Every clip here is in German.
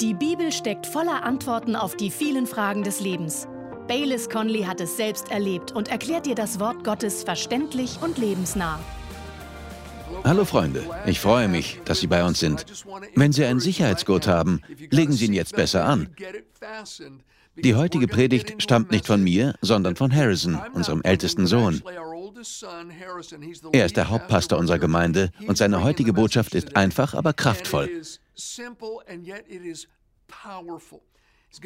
Die Bibel steckt voller Antworten auf die vielen Fragen des Lebens. Baylis Conley hat es selbst erlebt und erklärt dir das Wort Gottes verständlich und lebensnah. Hallo Freunde, ich freue mich, dass Sie bei uns sind. Wenn Sie einen Sicherheitsgurt haben, legen Sie ihn jetzt besser an. Die heutige Predigt stammt nicht von mir, sondern von Harrison, unserem ältesten Sohn. Er ist der Hauptpastor unserer Gemeinde und seine heutige Botschaft ist einfach, aber kraftvoll.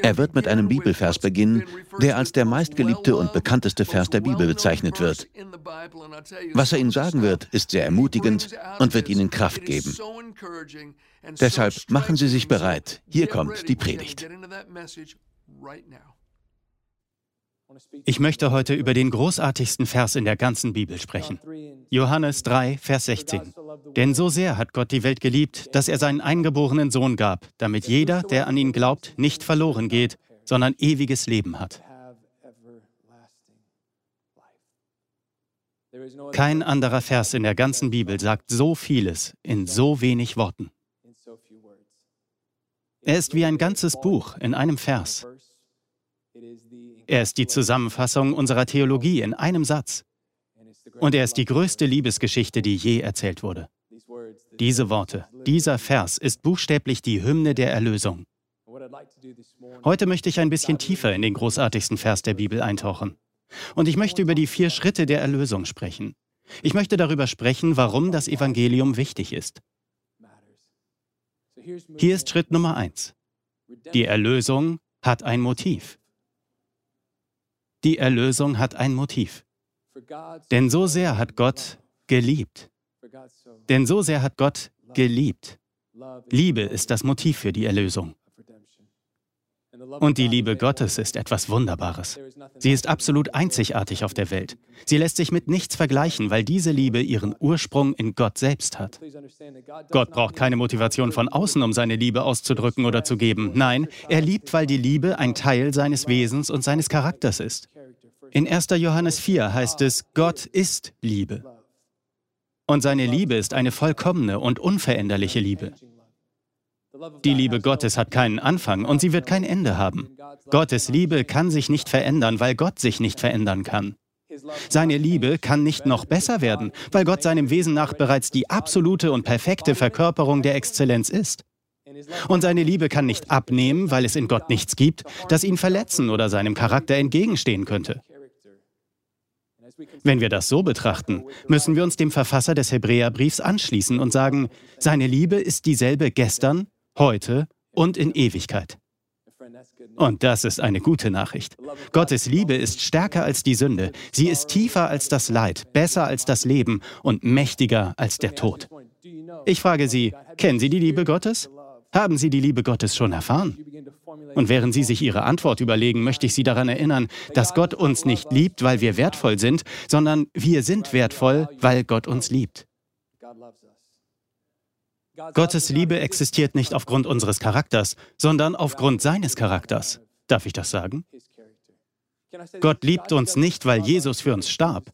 Er wird mit einem Bibelvers beginnen, der als der meistgeliebte und bekannteste Vers der Bibel bezeichnet wird. Was er Ihnen sagen wird, ist sehr ermutigend und wird Ihnen Kraft geben. Deshalb machen Sie sich bereit. Hier kommt die Predigt. Ich möchte heute über den großartigsten Vers in der ganzen Bibel sprechen. Johannes 3, Vers 16. Denn so sehr hat Gott die Welt geliebt, dass er seinen eingeborenen Sohn gab, damit jeder, der an ihn glaubt, nicht verloren geht, sondern ewiges Leben hat. Kein anderer Vers in der ganzen Bibel sagt so vieles in so wenig Worten. Er ist wie ein ganzes Buch in einem Vers. Er ist die Zusammenfassung unserer Theologie in einem Satz. Und er ist die größte Liebesgeschichte, die je erzählt wurde. Diese Worte, dieser Vers ist buchstäblich die Hymne der Erlösung. Heute möchte ich ein bisschen tiefer in den großartigsten Vers der Bibel eintauchen. Und ich möchte über die vier Schritte der Erlösung sprechen. Ich möchte darüber sprechen, warum das Evangelium wichtig ist. Hier ist Schritt Nummer eins. Die Erlösung hat ein Motiv. Die Erlösung hat ein Motiv. Denn so sehr hat Gott geliebt. Denn so sehr hat Gott geliebt. Liebe ist das Motiv für die Erlösung. Und die Liebe Gottes ist etwas Wunderbares. Sie ist absolut einzigartig auf der Welt. Sie lässt sich mit nichts vergleichen, weil diese Liebe ihren Ursprung in Gott selbst hat. Gott braucht keine Motivation von außen, um seine Liebe auszudrücken oder zu geben. Nein, er liebt, weil die Liebe ein Teil seines Wesens und seines Charakters ist. In 1. Johannes 4 heißt es, Gott ist Liebe. Und seine Liebe ist eine vollkommene und unveränderliche Liebe. Die Liebe Gottes hat keinen Anfang und sie wird kein Ende haben. Gottes Liebe kann sich nicht verändern, weil Gott sich nicht verändern kann. Seine Liebe kann nicht noch besser werden, weil Gott seinem Wesen nach bereits die absolute und perfekte Verkörperung der Exzellenz ist. Und seine Liebe kann nicht abnehmen, weil es in Gott nichts gibt, das ihn verletzen oder seinem Charakter entgegenstehen könnte. Wenn wir das so betrachten, müssen wir uns dem Verfasser des Hebräerbriefs anschließen und sagen, seine Liebe ist dieselbe gestern, heute und in Ewigkeit. Und das ist eine gute Nachricht. Gottes Liebe ist stärker als die Sünde. Sie ist tiefer als das Leid, besser als das Leben und mächtiger als der Tod. Ich frage Sie, kennen Sie die Liebe Gottes? Haben Sie die Liebe Gottes schon erfahren? Und während Sie sich Ihre Antwort überlegen, möchte ich Sie daran erinnern, dass Gott uns nicht liebt, weil wir wertvoll sind, sondern wir sind wertvoll, weil Gott uns liebt. Gottes Liebe existiert nicht aufgrund unseres Charakters, sondern aufgrund seines Charakters. Darf ich das sagen? Gott liebt uns nicht, weil Jesus für uns starb.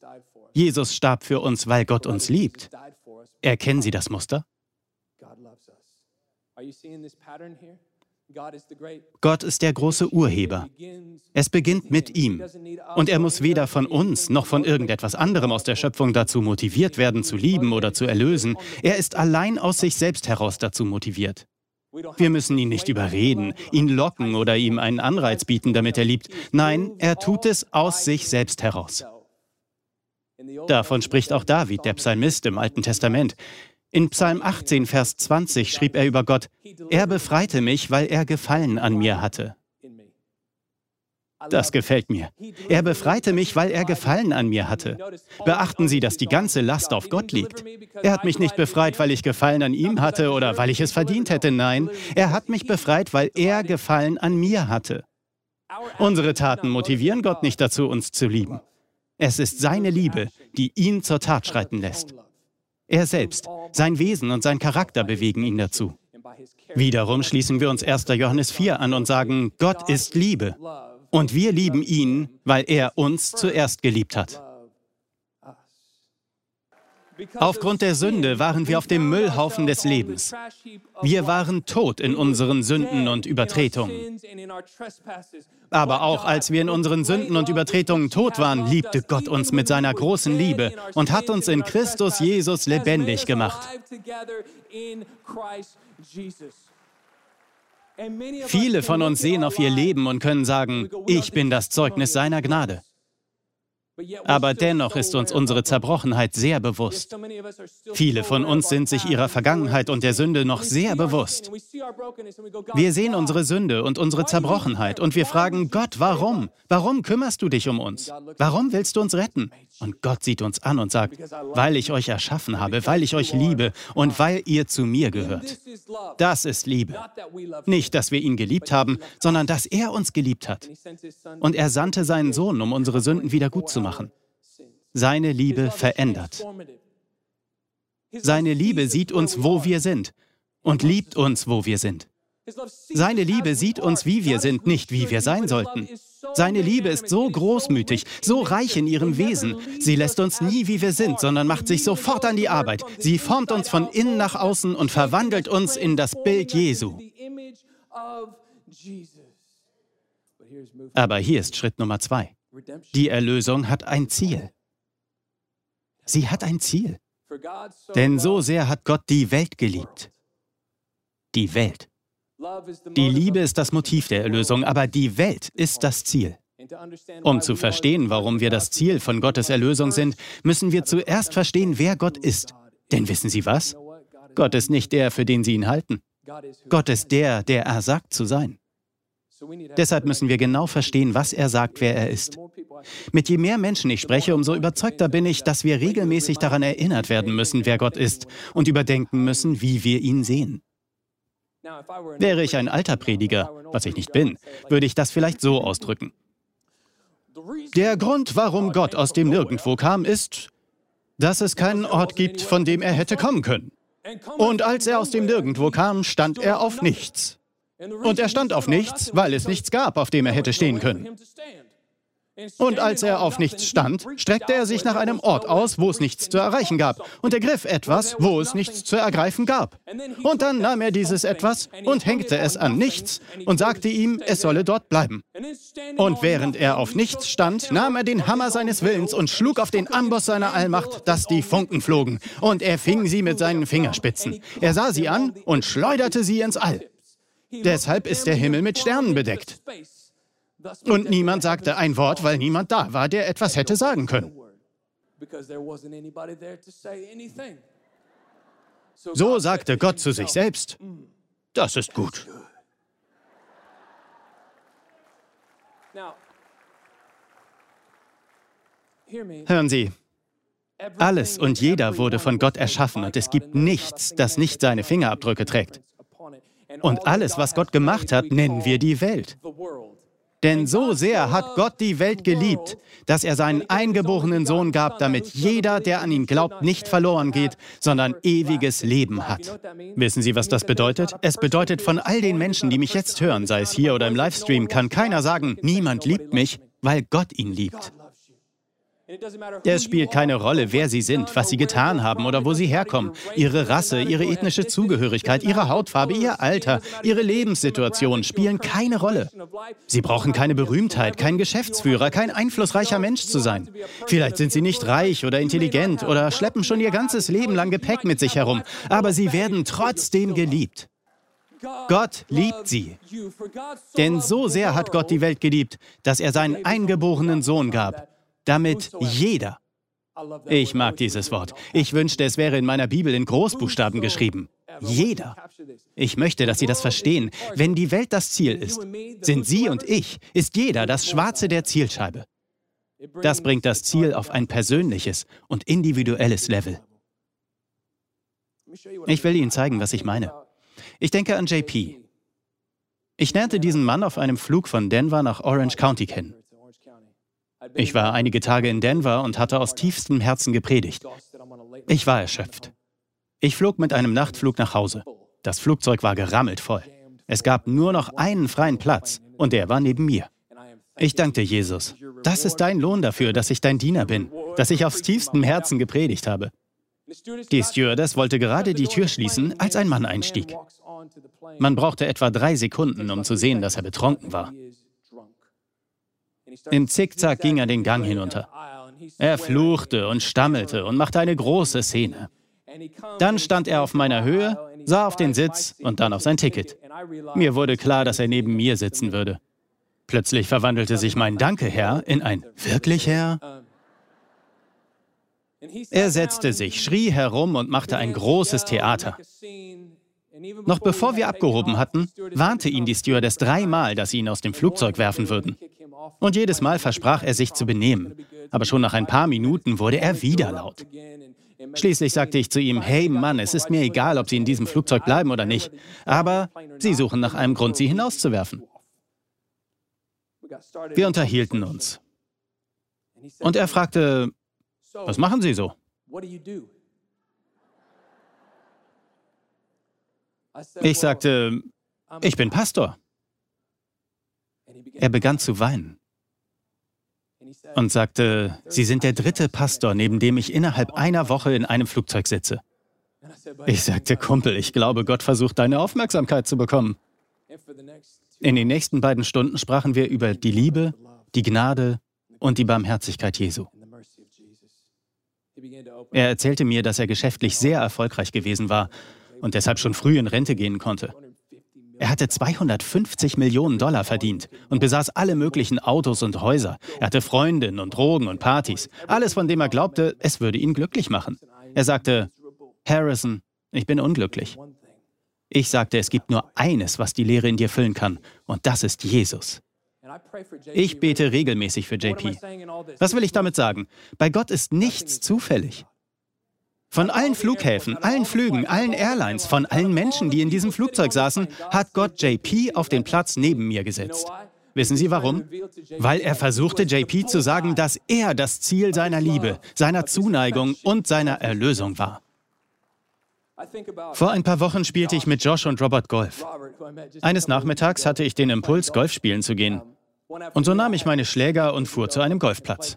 Jesus starb für uns, weil Gott uns liebt. Erkennen Sie das Muster? Gott ist der große Urheber. Es beginnt mit ihm. Und er muss weder von uns noch von irgendetwas anderem aus der Schöpfung dazu motiviert werden, zu lieben oder zu erlösen. Er ist allein aus sich selbst heraus dazu motiviert. Wir müssen ihn nicht überreden, ihn locken oder ihm einen Anreiz bieten, damit er liebt. Nein, er tut es aus sich selbst heraus. Davon spricht auch David, der Psalmist im Alten Testament. In Psalm 18, Vers 20 schrieb er über Gott, er befreite mich, weil er Gefallen an mir hatte. Das gefällt mir. Er befreite mich, weil er Gefallen an mir hatte. Beachten Sie, dass die ganze Last auf Gott liegt. Er hat mich nicht befreit, weil ich Gefallen an ihm hatte oder weil ich es verdient hätte. Nein, er hat mich befreit, weil er Gefallen an mir hatte. Unsere Taten motivieren Gott nicht dazu, uns zu lieben. Es ist seine Liebe, die ihn zur Tat schreiten lässt. Er selbst, sein Wesen und sein Charakter bewegen ihn dazu. Wiederum schließen wir uns 1. Johannes 4 an und sagen, Gott ist Liebe. Und wir lieben ihn, weil er uns zuerst geliebt hat. Aufgrund der Sünde waren wir auf dem Müllhaufen des Lebens. Wir waren tot in unseren Sünden und Übertretungen. Aber auch als wir in unseren Sünden und Übertretungen tot waren, liebte Gott uns mit seiner großen Liebe und hat uns in Christus Jesus lebendig gemacht. Viele von uns sehen auf ihr Leben und können sagen, ich bin das Zeugnis seiner Gnade. Aber dennoch ist uns unsere Zerbrochenheit sehr bewusst. Viele von uns sind sich ihrer Vergangenheit und der Sünde noch sehr bewusst. Wir sehen unsere Sünde und unsere Zerbrochenheit und wir fragen Gott, warum? Warum kümmerst du dich um uns? Warum willst du uns retten? Und Gott sieht uns an und sagt, weil ich euch erschaffen habe, weil ich euch liebe und weil ihr zu mir gehört. Das ist Liebe. Nicht, dass wir ihn geliebt haben, sondern dass er uns geliebt hat. Und er sandte seinen Sohn, um unsere Sünden wieder gut zu machen. Seine Liebe verändert. Seine Liebe sieht uns, wo wir sind und liebt uns, wo wir sind. Seine Liebe sieht uns, wie wir sind, nicht wie wir sein sollten. Seine Liebe ist so großmütig, so reich in ihrem Wesen. Sie lässt uns nie, wie wir sind, sondern macht sich sofort an die Arbeit. Sie formt uns von innen nach außen und verwandelt uns in das Bild Jesu. Aber hier ist Schritt Nummer zwei. Die Erlösung hat ein Ziel. Sie hat ein Ziel. Denn so sehr hat Gott die Welt geliebt. Die Welt. Die Liebe ist das Motiv der Erlösung, aber die Welt ist das Ziel. Um zu verstehen, warum wir das Ziel von Gottes Erlösung sind, müssen wir zuerst verstehen, wer Gott ist. Denn wissen Sie was? Gott ist nicht der, für den Sie ihn halten. Gott ist der, der er sagt zu sein. Deshalb müssen wir genau verstehen, was er sagt, wer er ist. Mit je mehr Menschen ich spreche, umso überzeugter bin ich, dass wir regelmäßig daran erinnert werden müssen, wer Gott ist und überdenken müssen, wie wir ihn sehen. Wäre ich ein alter Prediger, was ich nicht bin, würde ich das vielleicht so ausdrücken. Der Grund, warum Gott aus dem Nirgendwo kam, ist, dass es keinen Ort gibt, von dem er hätte kommen können. Und als er aus dem Nirgendwo kam, stand er auf nichts. Und er stand auf nichts, weil es nichts gab, auf dem er hätte stehen können. Und als er auf nichts stand, streckte er sich nach einem Ort aus, wo es nichts zu erreichen gab, und ergriff etwas, wo es nichts zu ergreifen gab. Und dann nahm er dieses etwas und hängte es an nichts und sagte ihm, es solle dort bleiben. Und während er auf nichts stand, nahm er den Hammer seines Willens und schlug auf den Amboss seiner Allmacht, dass die Funken flogen, und er fing sie mit seinen Fingerspitzen. Er sah sie an und schleuderte sie ins All. Deshalb ist der Himmel mit Sternen bedeckt. Und niemand sagte ein Wort, weil niemand da war, der etwas hätte sagen können. So sagte Gott zu sich selbst, das ist gut. Hören Sie, alles und jeder wurde von Gott erschaffen und es gibt nichts, das nicht seine Fingerabdrücke trägt. Und alles, was Gott gemacht hat, nennen wir die Welt. Denn so sehr hat Gott die Welt geliebt, dass er seinen eingeborenen Sohn gab, damit jeder, der an ihn glaubt, nicht verloren geht, sondern ewiges Leben hat. Wissen Sie, was das bedeutet? Es bedeutet, von all den Menschen, die mich jetzt hören, sei es hier oder im Livestream, kann keiner sagen, niemand liebt mich, weil Gott ihn liebt. Es spielt keine Rolle, wer sie sind, was sie getan haben oder wo sie herkommen. Ihre Rasse, ihre ethnische Zugehörigkeit, ihre Hautfarbe, ihr Alter, ihre Lebenssituation spielen keine Rolle. Sie brauchen keine Berühmtheit, kein Geschäftsführer, kein einflussreicher Mensch zu sein. Vielleicht sind sie nicht reich oder intelligent oder schleppen schon ihr ganzes Leben lang Gepäck mit sich herum, aber sie werden trotzdem geliebt. Gott liebt sie. Denn so sehr hat Gott die Welt geliebt, dass er seinen eingeborenen Sohn gab damit jeder, ich mag dieses Wort, ich wünschte, es wäre in meiner Bibel in Großbuchstaben geschrieben, jeder. Ich möchte, dass Sie das verstehen. Wenn die Welt das Ziel ist, sind Sie und ich, ist jeder das Schwarze der Zielscheibe. Das bringt das Ziel auf ein persönliches und individuelles Level. Ich will Ihnen zeigen, was ich meine. Ich denke an JP. Ich lernte diesen Mann auf einem Flug von Denver nach Orange County kennen. Ich war einige Tage in Denver und hatte aus tiefstem Herzen gepredigt. Ich war erschöpft. Ich flog mit einem Nachtflug nach Hause. Das Flugzeug war gerammelt voll. Es gab nur noch einen freien Platz und der war neben mir. Ich dankte Jesus. Das ist dein Lohn dafür, dass ich dein Diener bin, dass ich aus tiefstem Herzen gepredigt habe. Die Stewardess wollte gerade die Tür schließen, als ein Mann einstieg. Man brauchte etwa drei Sekunden, um zu sehen, dass er betrunken war. Im Zickzack ging er den Gang hinunter. Er fluchte und stammelte und machte eine große Szene. Dann stand er auf meiner Höhe, sah auf den Sitz und dann auf sein Ticket. Mir wurde klar, dass er neben mir sitzen würde. Plötzlich verwandelte sich mein Danke, Herr, in ein Wirklich, Herr? Er setzte sich, schrie herum und machte ein großes Theater. Noch bevor wir abgehoben hatten, warnte ihn die Stewardess dreimal, dass sie ihn aus dem Flugzeug werfen würden. Und jedes Mal versprach er sich zu benehmen. Aber schon nach ein paar Minuten wurde er wieder laut. Schließlich sagte ich zu ihm, hey Mann, es ist mir egal, ob Sie in diesem Flugzeug bleiben oder nicht, aber Sie suchen nach einem Grund, Sie hinauszuwerfen. Wir unterhielten uns. Und er fragte, was machen Sie so? Ich sagte, ich bin Pastor. Er begann zu weinen und sagte, Sie sind der dritte Pastor, neben dem ich innerhalb einer Woche in einem Flugzeug sitze. Ich sagte, Kumpel, ich glaube, Gott versucht deine Aufmerksamkeit zu bekommen. In den nächsten beiden Stunden sprachen wir über die Liebe, die Gnade und die Barmherzigkeit Jesu. Er erzählte mir, dass er geschäftlich sehr erfolgreich gewesen war und deshalb schon früh in Rente gehen konnte. Er hatte 250 Millionen Dollar verdient und besaß alle möglichen Autos und Häuser. Er hatte Freundinnen und Drogen und Partys. Alles, von dem er glaubte, es würde ihn glücklich machen. Er sagte, Harrison, ich bin unglücklich. Ich sagte, es gibt nur eines, was die Lehre in dir füllen kann, und das ist Jesus. Ich bete regelmäßig für JP. Was will ich damit sagen? Bei Gott ist nichts zufällig. Von allen Flughäfen, allen Flügen, allen Airlines, von allen Menschen, die in diesem Flugzeug saßen, hat Gott JP auf den Platz neben mir gesetzt. Wissen Sie warum? Weil er versuchte, JP zu sagen, dass er das Ziel seiner Liebe, seiner Zuneigung und seiner Erlösung war. Vor ein paar Wochen spielte ich mit Josh und Robert Golf. Eines Nachmittags hatte ich den Impuls, Golf spielen zu gehen. Und so nahm ich meine Schläger und fuhr zu einem Golfplatz.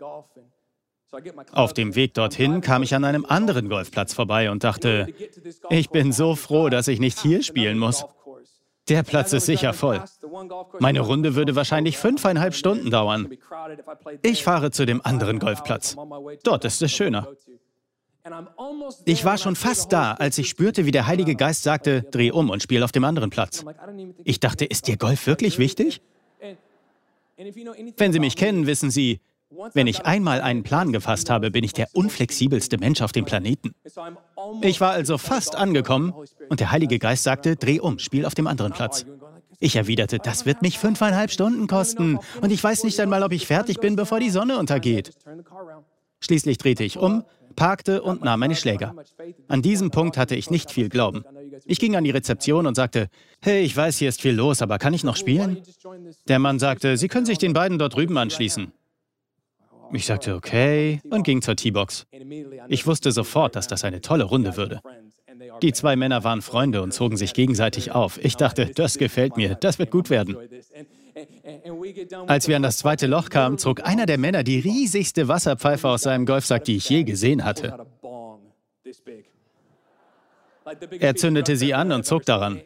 Auf dem Weg dorthin kam ich an einem anderen Golfplatz vorbei und dachte, ich bin so froh, dass ich nicht hier spielen muss. Der Platz ist sicher voll. Meine Runde würde wahrscheinlich fünfeinhalb Stunden dauern. Ich fahre zu dem anderen Golfplatz. Dort ist es schöner. Ich war schon fast da, als ich spürte, wie der Heilige Geist sagte, dreh um und spiel auf dem anderen Platz. Ich dachte, ist dir Golf wirklich wichtig? Wenn Sie mich kennen, wissen Sie, wenn ich einmal einen Plan gefasst habe, bin ich der unflexibelste Mensch auf dem Planeten. Ich war also fast angekommen und der Heilige Geist sagte, dreh um, spiel auf dem anderen Platz. Ich erwiderte, das wird mich fünfeinhalb Stunden kosten und ich weiß nicht einmal, ob ich fertig bin, bevor die Sonne untergeht. Schließlich drehte ich um, parkte und nahm meine Schläger. An diesem Punkt hatte ich nicht viel Glauben. Ich ging an die Rezeption und sagte, hey, ich weiß, hier ist viel los, aber kann ich noch spielen? Der Mann sagte, Sie können sich den beiden dort drüben anschließen. Ich sagte okay und ging zur T-Box. Ich wusste sofort, dass das eine tolle Runde würde. Die zwei Männer waren Freunde und zogen sich gegenseitig auf. Ich dachte, das gefällt mir, das wird gut werden. Als wir an das zweite Loch kamen, zog einer der Männer die riesigste Wasserpfeife aus seinem Golfsack, die ich je gesehen hatte. Er zündete sie an und zog daran.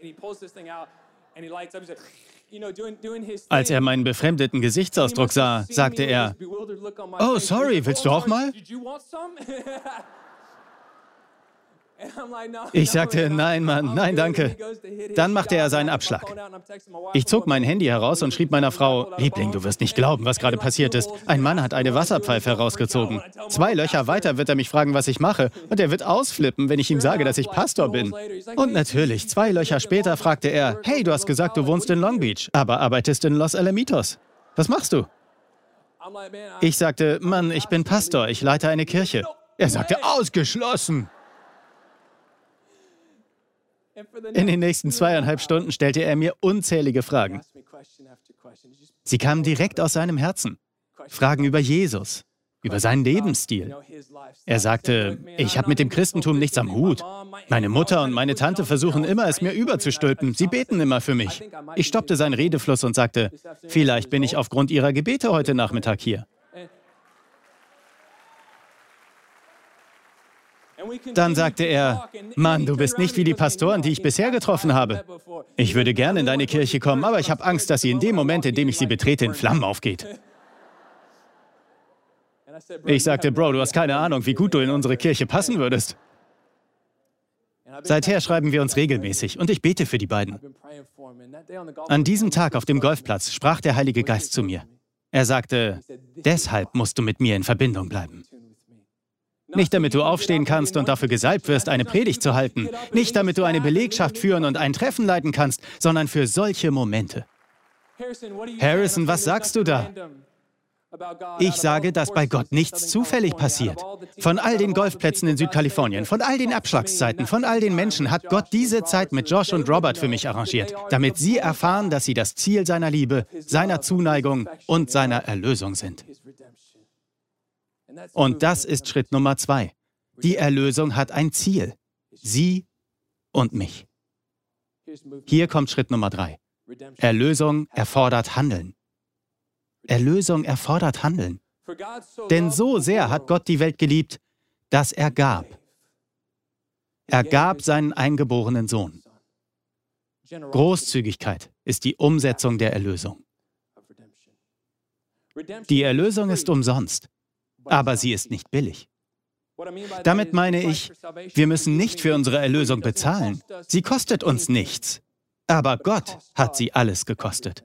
Als er meinen befremdeten Gesichtsausdruck sah, sagte er, Oh, sorry, willst du auch mal? Ich sagte, nein, Mann, nein, danke. Dann machte er seinen Abschlag. Ich zog mein Handy heraus und schrieb meiner Frau, Liebling, du wirst nicht glauben, was gerade passiert ist. Ein Mann hat eine Wasserpfeife herausgezogen. Zwei Löcher weiter wird er mich fragen, was ich mache. Und er wird ausflippen, wenn ich ihm sage, dass ich Pastor bin. Und natürlich, zwei Löcher später fragte er, hey, du hast gesagt, du wohnst in Long Beach, aber arbeitest in Los Alamitos. Was machst du? Ich sagte, Mann, ich bin Pastor, ich leite eine Kirche. Er sagte, ausgeschlossen. In den nächsten zweieinhalb Stunden stellte er mir unzählige Fragen. Sie kamen direkt aus seinem Herzen. Fragen über Jesus, über seinen Lebensstil. Er sagte, ich habe mit dem Christentum nichts am Hut. Meine Mutter und meine Tante versuchen immer, es mir überzustülpen. Sie beten immer für mich. Ich stoppte seinen Redefluss und sagte, vielleicht bin ich aufgrund ihrer Gebete heute Nachmittag hier. Dann sagte er, Mann, du bist nicht wie die Pastoren, die ich bisher getroffen habe. Ich würde gerne in deine Kirche kommen, aber ich habe Angst, dass sie in dem Moment, in dem ich sie betrete, in Flammen aufgeht. Ich sagte, Bro, du hast keine Ahnung, wie gut du in unsere Kirche passen würdest. Seither schreiben wir uns regelmäßig und ich bete für die beiden. An diesem Tag auf dem Golfplatz sprach der Heilige Geist zu mir. Er sagte, deshalb musst du mit mir in Verbindung bleiben. Nicht damit du aufstehen kannst und dafür gesalbt wirst, eine Predigt zu halten. Nicht damit du eine Belegschaft führen und ein Treffen leiten kannst, sondern für solche Momente. Harrison, was sagst du da? Ich sage, dass bei Gott nichts zufällig passiert. Von all den Golfplätzen in Südkalifornien, von all den Abschlagszeiten, von all den Menschen hat Gott diese Zeit mit Josh und Robert für mich arrangiert, damit sie erfahren, dass sie das Ziel seiner Liebe, seiner Zuneigung und seiner Erlösung sind. Und das ist Schritt Nummer zwei. Die Erlösung hat ein Ziel. Sie und mich. Hier kommt Schritt Nummer drei. Erlösung erfordert Handeln. Erlösung erfordert Handeln. Denn so sehr hat Gott die Welt geliebt, dass er gab. Er gab seinen eingeborenen Sohn. Großzügigkeit ist die Umsetzung der Erlösung. Die Erlösung ist umsonst, aber sie ist nicht billig. Damit meine ich, wir müssen nicht für unsere Erlösung bezahlen. Sie kostet uns nichts. Aber Gott hat sie alles gekostet.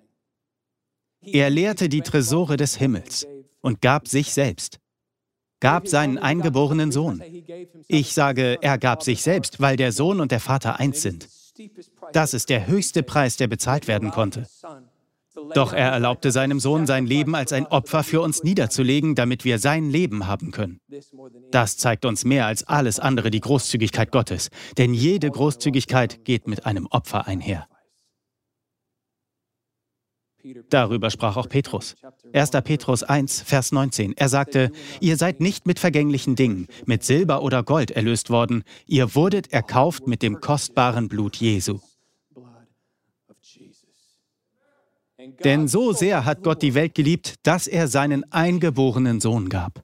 Er lehrte die Tresore des Himmels und gab sich selbst, gab seinen eingeborenen Sohn. Ich sage, er gab sich selbst, weil der Sohn und der Vater eins sind. Das ist der höchste Preis, der bezahlt werden konnte. Doch er erlaubte seinem Sohn, sein Leben als ein Opfer für uns niederzulegen, damit wir sein Leben haben können. Das zeigt uns mehr als alles andere die Großzügigkeit Gottes, denn jede Großzügigkeit geht mit einem Opfer einher. Darüber sprach auch Petrus. 1. Petrus 1, Vers 19. Er sagte, ihr seid nicht mit vergänglichen Dingen, mit Silber oder Gold erlöst worden, ihr wurdet erkauft mit dem kostbaren Blut Jesu. Denn so sehr hat Gott die Welt geliebt, dass er seinen eingeborenen Sohn gab.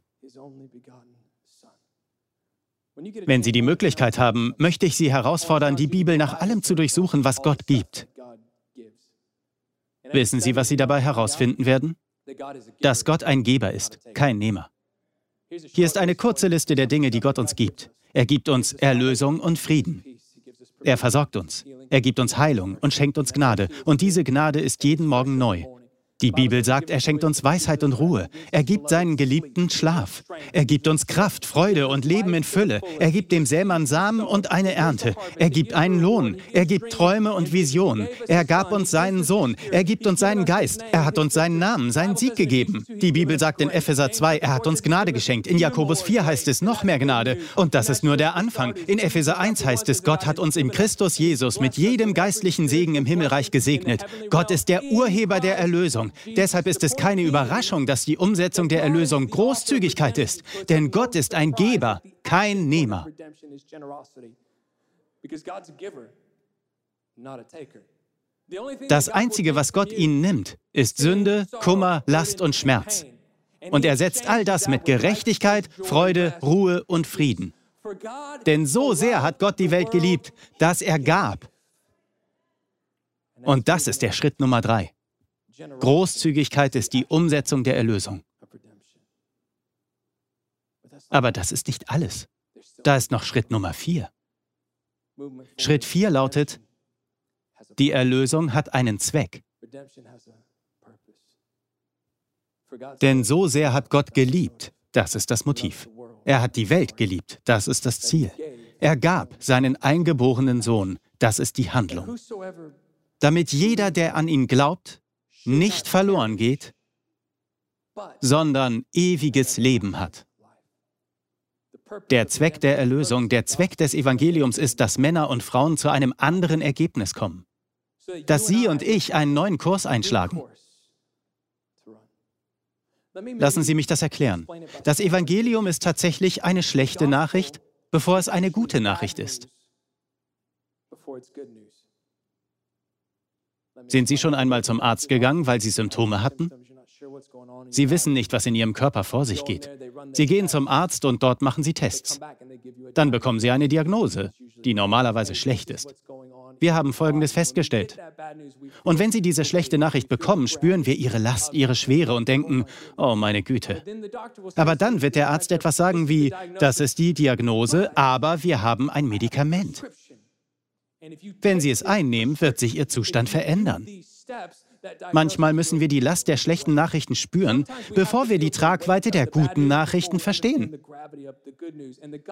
Wenn Sie die Möglichkeit haben, möchte ich Sie herausfordern, die Bibel nach allem zu durchsuchen, was Gott gibt. Wissen Sie, was Sie dabei herausfinden werden? Dass Gott ein Geber ist, kein Nehmer. Hier ist eine kurze Liste der Dinge, die Gott uns gibt. Er gibt uns Erlösung und Frieden. Er versorgt uns. Er gibt uns Heilung und schenkt uns Gnade. Und diese Gnade ist jeden Morgen neu. Die Bibel sagt, er schenkt uns Weisheit und Ruhe. Er gibt seinen Geliebten Schlaf. Er gibt uns Kraft, Freude und Leben in Fülle. Er gibt dem Sämann Samen und eine Ernte. Er gibt einen Lohn. Er gibt Träume und Visionen. Er gab uns seinen Sohn. Er gibt uns seinen Geist. Er hat uns seinen Namen, seinen Sieg gegeben. Die Bibel sagt in Epheser 2, er hat uns Gnade geschenkt. In Jakobus 4 heißt es noch mehr Gnade. Und das ist nur der Anfang. In Epheser 1 heißt es, Gott hat uns in Christus Jesus mit jedem geistlichen Segen im Himmelreich gesegnet. Gott ist der Urheber der Erlösung. Erlösung. Deshalb ist es keine Überraschung, dass die Umsetzung der Erlösung Großzügigkeit ist. Denn Gott ist ein Geber, kein Nehmer. Das Einzige, was Gott ihnen nimmt, ist Sünde, Kummer, Last und Schmerz. Und er setzt all das mit Gerechtigkeit, Freude, Ruhe und Frieden. Denn so sehr hat Gott die Welt geliebt, dass er gab. Und das ist der Schritt Nummer drei. Großzügigkeit ist die Umsetzung der Erlösung. Aber das ist nicht alles. Da ist noch Schritt Nummer vier. Schritt vier lautet, die Erlösung hat einen Zweck. Denn so sehr hat Gott geliebt, das ist das Motiv. Er hat die Welt geliebt, das ist das Ziel. Er gab seinen eingeborenen Sohn, das ist die Handlung. Damit jeder, der an ihn glaubt, nicht verloren geht, sondern ewiges Leben hat. Der Zweck der Erlösung, der Zweck des Evangeliums ist, dass Männer und Frauen zu einem anderen Ergebnis kommen. Dass Sie und ich einen neuen Kurs einschlagen. Lassen Sie mich das erklären. Das Evangelium ist tatsächlich eine schlechte Nachricht, bevor es eine gute Nachricht ist. Sind Sie schon einmal zum Arzt gegangen, weil Sie Symptome hatten? Sie wissen nicht, was in ihrem Körper vor sich geht. Sie gehen zum Arzt und dort machen sie Tests. Dann bekommen sie eine Diagnose, die normalerweise schlecht ist. Wir haben Folgendes festgestellt. Und wenn Sie diese schlechte Nachricht bekommen, spüren wir Ihre Last, Ihre Schwere und denken, oh meine Güte. Aber dann wird der Arzt etwas sagen wie, das ist die Diagnose, aber wir haben ein Medikament. Wenn Sie es einnehmen, wird sich Ihr Zustand verändern. Manchmal müssen wir die Last der schlechten Nachrichten spüren, bevor wir die Tragweite der guten Nachrichten verstehen.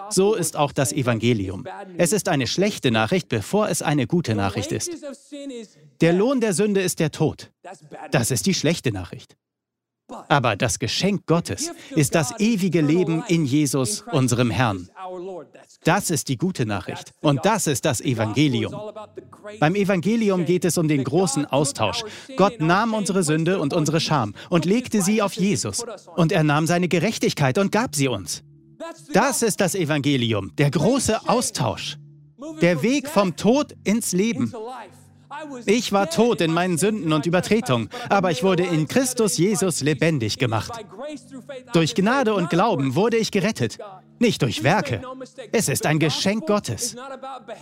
So ist auch das Evangelium. Es ist eine schlechte Nachricht, bevor es eine gute Nachricht ist. Der Lohn der Sünde ist der Tod. Das ist die schlechte Nachricht. Aber das Geschenk Gottes ist das ewige Leben in Jesus, unserem Herrn. Das ist die gute Nachricht. Und das ist das Evangelium. Beim Evangelium geht es um den großen Austausch. Gott nahm unsere Sünde und unsere Scham und legte sie auf Jesus. Und er nahm seine Gerechtigkeit und gab sie uns. Das ist das Evangelium, der große Austausch. Der Weg vom Tod ins Leben. Ich war tot in meinen Sünden und Übertretungen, aber ich wurde in Christus Jesus lebendig gemacht. Durch Gnade und Glauben wurde ich gerettet, nicht durch Werke. Es ist ein Geschenk Gottes.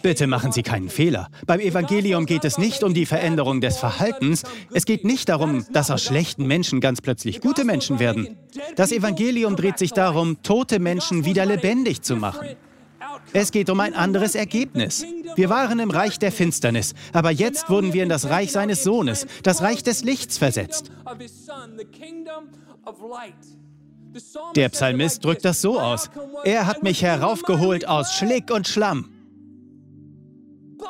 Bitte machen Sie keinen Fehler. Beim Evangelium geht es nicht um die Veränderung des Verhaltens. Es geht nicht darum, dass aus schlechten Menschen ganz plötzlich gute Menschen werden. Das Evangelium dreht sich darum, tote Menschen wieder lebendig zu machen. Es geht um ein anderes Ergebnis. Wir waren im Reich der Finsternis, aber jetzt wurden wir in das Reich seines Sohnes, das Reich des Lichts versetzt. Der Psalmist drückt das so aus. Er hat mich heraufgeholt aus Schlick und Schlamm.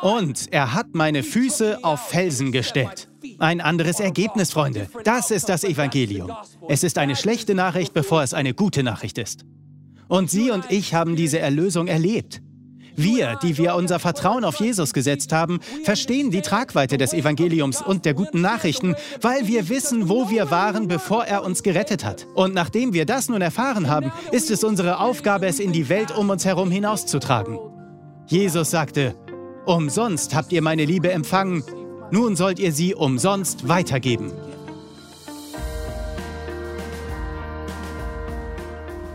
Und er hat meine Füße auf Felsen gestellt. Ein anderes Ergebnis, Freunde. Das ist das Evangelium. Es ist eine schlechte Nachricht, bevor es eine gute Nachricht ist. Und Sie und ich haben diese Erlösung erlebt. Wir, die wir unser Vertrauen auf Jesus gesetzt haben, verstehen die Tragweite des Evangeliums und der guten Nachrichten, weil wir wissen, wo wir waren, bevor er uns gerettet hat. Und nachdem wir das nun erfahren haben, ist es unsere Aufgabe, es in die Welt um uns herum hinauszutragen. Jesus sagte, Umsonst habt ihr meine Liebe empfangen, nun sollt ihr sie umsonst weitergeben.